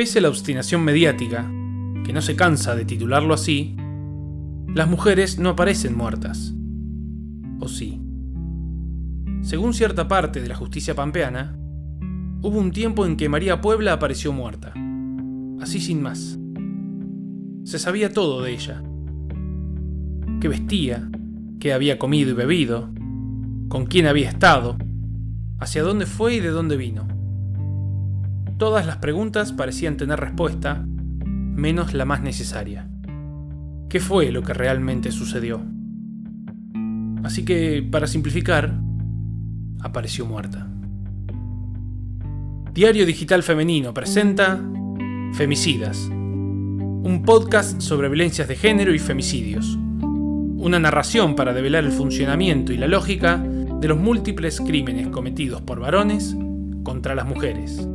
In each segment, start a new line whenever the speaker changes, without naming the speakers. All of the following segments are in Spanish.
Pese a la obstinación mediática, que no se cansa de titularlo así, las mujeres no aparecen muertas. ¿O sí? Según cierta parte de la justicia pampeana, hubo un tiempo en que María Puebla apareció muerta. Así sin más. Se sabía todo de ella. Qué vestía, qué había comido y bebido, con quién había estado, hacia dónde fue y de dónde vino. Todas las preguntas parecían tener respuesta, menos la más necesaria. ¿Qué fue lo que realmente sucedió? Así que, para simplificar, apareció muerta. Diario Digital Femenino presenta Femicidas, un podcast sobre violencias de género y femicidios. Una narración para develar el funcionamiento y la lógica de los múltiples crímenes cometidos por varones contra las mujeres.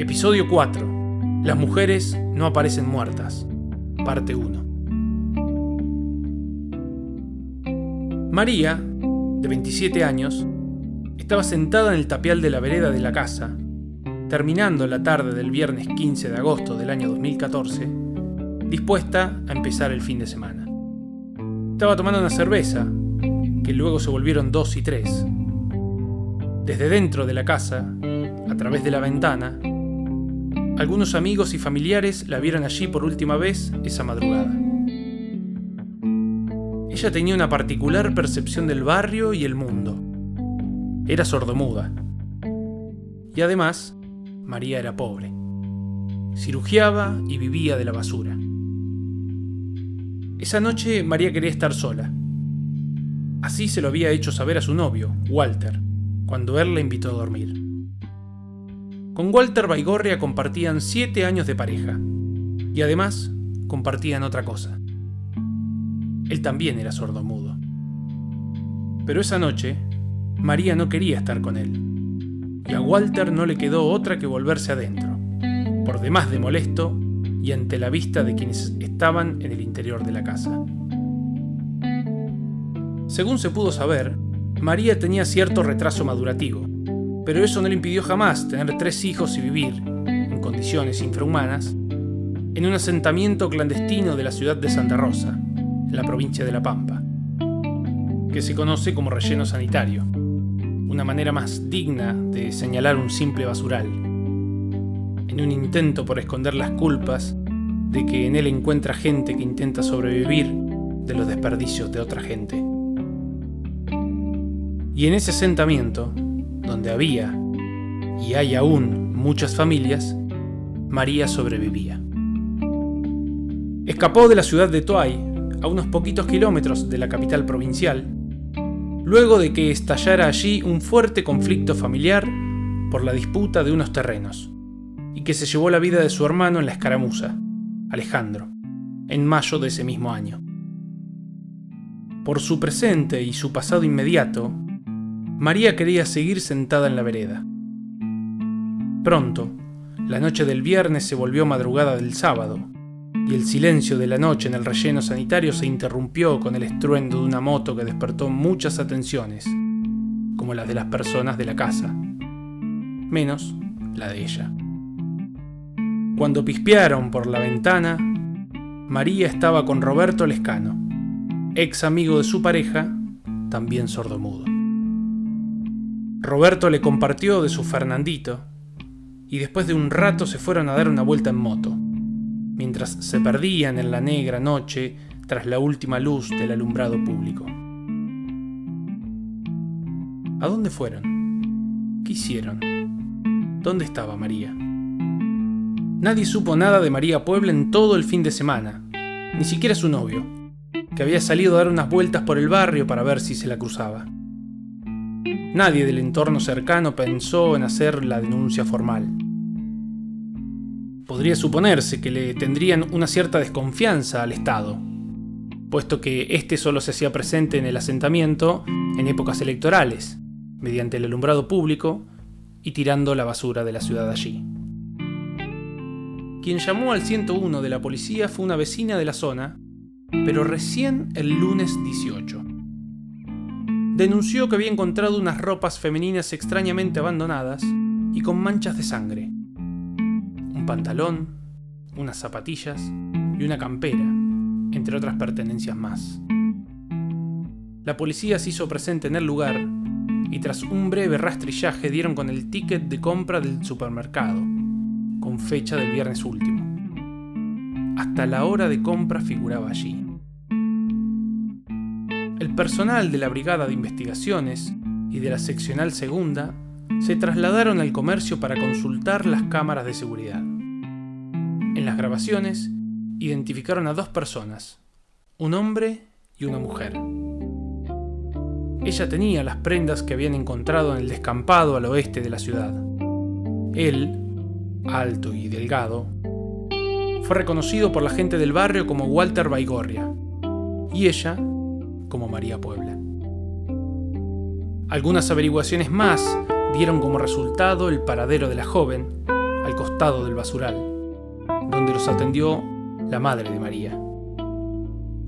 Episodio 4. Las mujeres no aparecen muertas. Parte 1. María, de 27 años, estaba sentada en el tapial de la vereda de la casa, terminando la tarde del viernes 15 de agosto del año 2014, dispuesta a empezar el fin de semana. Estaba tomando una cerveza, que luego se volvieron dos y tres. Desde dentro de la casa, a través de la ventana, algunos amigos y familiares la vieron allí por última vez esa madrugada. Ella tenía una particular percepción del barrio y el mundo. Era sordomuda. Y además, María era pobre. Cirugiaba y vivía de la basura. Esa noche María quería estar sola. Así se lo había hecho saber a su novio, Walter, cuando él la invitó a dormir. Con Walter Baigorria compartían siete años de pareja. Y además compartían otra cosa. Él también era sordomudo. Pero esa noche, María no quería estar con él. Y a Walter no le quedó otra que volverse adentro, por demás de molesto y ante la vista de quienes estaban en el interior de la casa. Según se pudo saber, María tenía cierto retraso madurativo, pero eso no le impidió jamás tener tres hijos y vivir, en condiciones infrahumanas, en un asentamiento clandestino de la ciudad de Santa Rosa, en la provincia de La Pampa, que se conoce como relleno sanitario, una manera más digna de señalar un simple basural, en un intento por esconder las culpas de que en él encuentra gente que intenta sobrevivir de los desperdicios de otra gente. Y en ese asentamiento, donde había y hay aún muchas familias, María sobrevivía. Escapó de la ciudad de Toay a unos poquitos kilómetros de la capital provincial, luego de que estallara allí un fuerte conflicto familiar por la disputa de unos terrenos, y que se llevó la vida de su hermano en la escaramuza, Alejandro, en mayo de ese mismo año. Por su presente y su pasado inmediato, María quería seguir sentada en la vereda. Pronto, la noche del viernes se volvió madrugada del sábado, y el silencio de la noche en el relleno sanitario se interrumpió con el estruendo de una moto que despertó muchas atenciones, como las de las personas de la casa, menos la de ella. Cuando pispearon por la ventana, María estaba con Roberto Lescano, ex amigo de su pareja, también sordomudo. Roberto le compartió de su Fernandito y después de un rato se fueron a dar una vuelta en moto mientras se perdían en la negra noche tras la última luz del alumbrado público. ¿A dónde fueron? ¿Qué hicieron? ¿Dónde estaba María? Nadie supo nada de María Puebla en todo el fin de semana, ni siquiera su novio, que había salido a dar unas vueltas por el barrio para ver si se la cruzaba. Nadie del entorno cercano pensó en hacer la denuncia formal podría suponerse que le tendrían una cierta desconfianza al Estado, puesto que éste solo se hacía presente en el asentamiento en épocas electorales, mediante el alumbrado público y tirando la basura de la ciudad allí. Quien llamó al 101 de la policía fue una vecina de la zona, pero recién el lunes 18. Denunció que había encontrado unas ropas femeninas extrañamente abandonadas y con manchas de sangre pantalón, unas zapatillas y una campera, entre otras pertenencias más. La policía se hizo presente en el lugar y tras un breve rastrillaje dieron con el ticket de compra del supermercado, con fecha del viernes último. Hasta la hora de compra figuraba allí. Personal de la Brigada de Investigaciones y de la Seccional Segunda se trasladaron al comercio para consultar las cámaras de seguridad. En las grabaciones identificaron a dos personas, un hombre y una mujer. Ella tenía las prendas que habían encontrado en el descampado al oeste de la ciudad. Él, alto y delgado, fue reconocido por la gente del barrio como Walter Baigorria y ella como María Puebla. Algunas averiguaciones más dieron como resultado el paradero de la joven al costado del basural, donde los atendió la madre de María.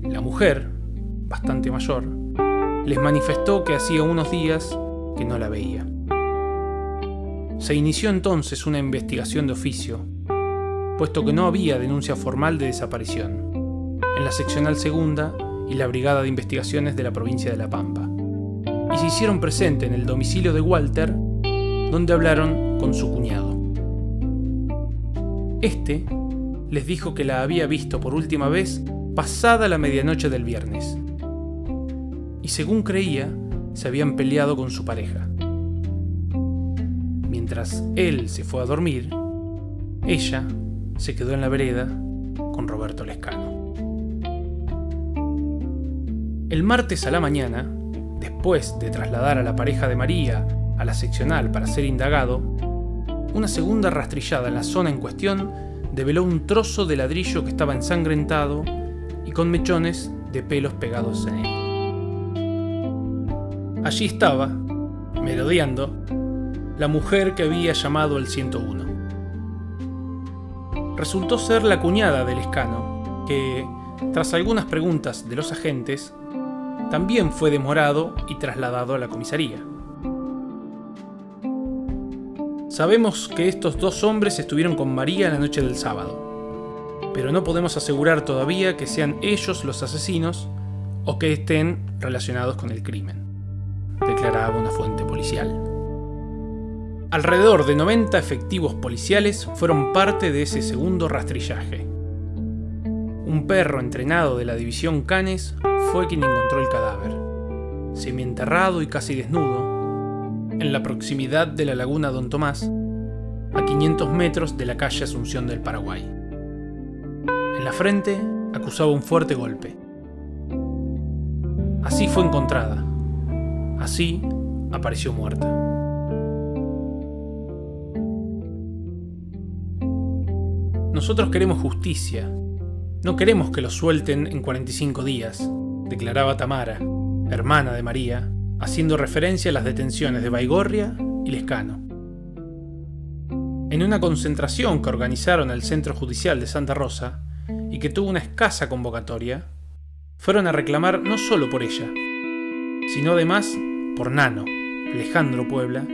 La mujer, bastante mayor, les manifestó que hacía unos días que no la veía. Se inició entonces una investigación de oficio, puesto que no había denuncia formal de desaparición, en la seccional segunda y la Brigada de Investigaciones de la provincia de La Pampa, y se hicieron presente en el domicilio de Walter, donde hablaron con su cuñado. Este les dijo que la había visto por última vez pasada la medianoche del viernes, y según creía, se habían peleado con su pareja. Mientras él se fue a dormir, ella se quedó en la vereda con Roberto Lescano. El martes a la mañana, después de trasladar a la pareja de María a la seccional para ser indagado, una segunda rastrillada en la zona en cuestión develó un trozo de ladrillo que estaba ensangrentado y con mechones de pelos pegados en él. Allí estaba, merodeando, la mujer que había llamado el 101. Resultó ser la cuñada del escano, que, tras algunas preguntas de los agentes, también fue demorado y trasladado a la comisaría. Sabemos que estos dos hombres estuvieron con María la noche del sábado, pero no podemos asegurar todavía que sean ellos los asesinos o que estén relacionados con el crimen declaraba una fuente policial. Alrededor de 90 efectivos policiales fueron parte de ese segundo rastrillaje. Un perro entrenado de la división Canes fue quien encontró el cadáver, semienterrado y casi desnudo, en la proximidad de la laguna Don Tomás, a 500 metros de la calle Asunción del Paraguay. En la frente acusaba un fuerte golpe. Así fue encontrada, Así apareció muerta. Nosotros queremos justicia. No queremos que lo suelten en 45 días, declaraba Tamara, hermana de María, haciendo referencia a las detenciones de Baigorria y Lescano. En una concentración que organizaron el Centro Judicial de Santa Rosa y que tuvo una escasa convocatoria, fueron a reclamar no solo por ella, sino además por Nano, Alejandro Puebla,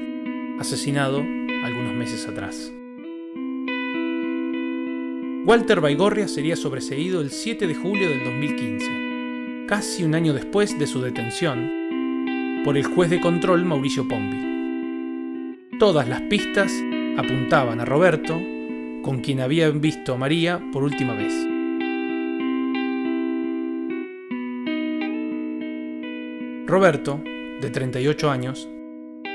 asesinado algunos meses atrás. Walter Baigorria sería sobreseído el 7 de julio del 2015, casi un año después de su detención, por el juez de control Mauricio Pombi. Todas las pistas apuntaban a Roberto, con quien habían visto a María por última vez. Roberto de 38 años,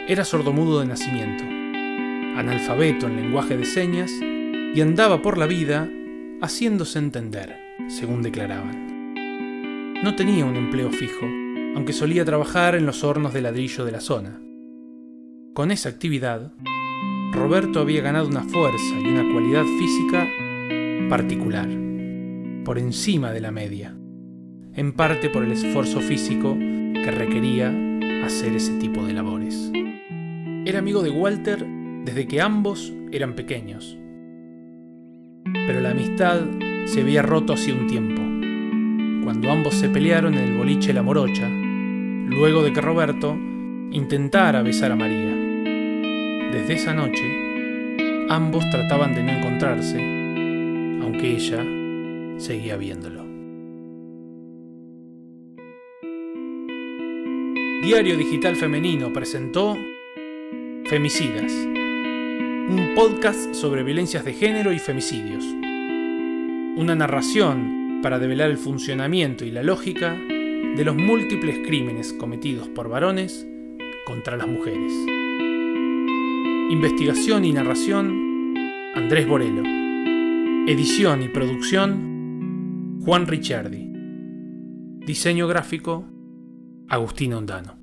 era sordomudo de nacimiento, analfabeto en lenguaje de señas y andaba por la vida haciéndose entender, según declaraban. No tenía un empleo fijo, aunque solía trabajar en los hornos de ladrillo de la zona. Con esa actividad, Roberto había ganado una fuerza y una cualidad física particular, por encima de la media, en parte por el esfuerzo físico que requería hacer ese tipo de labores. Era amigo de Walter desde que ambos eran pequeños. Pero la amistad se había roto hacía un tiempo, cuando ambos se pelearon en el boliche La Morocha, luego de que Roberto intentara besar a María. Desde esa noche, Ambos trataban de no encontrarse, aunque ella seguía viéndolo. Diario Digital Femenino presentó Femicidas, un podcast sobre violencias de género y femicidios. Una narración para develar el funcionamiento y la lógica de los múltiples crímenes cometidos por varones contra las mujeres. Investigación y narración, Andrés Borelo. Edición y producción, Juan Ricciardi. Diseño gráfico, Agustín Ondano.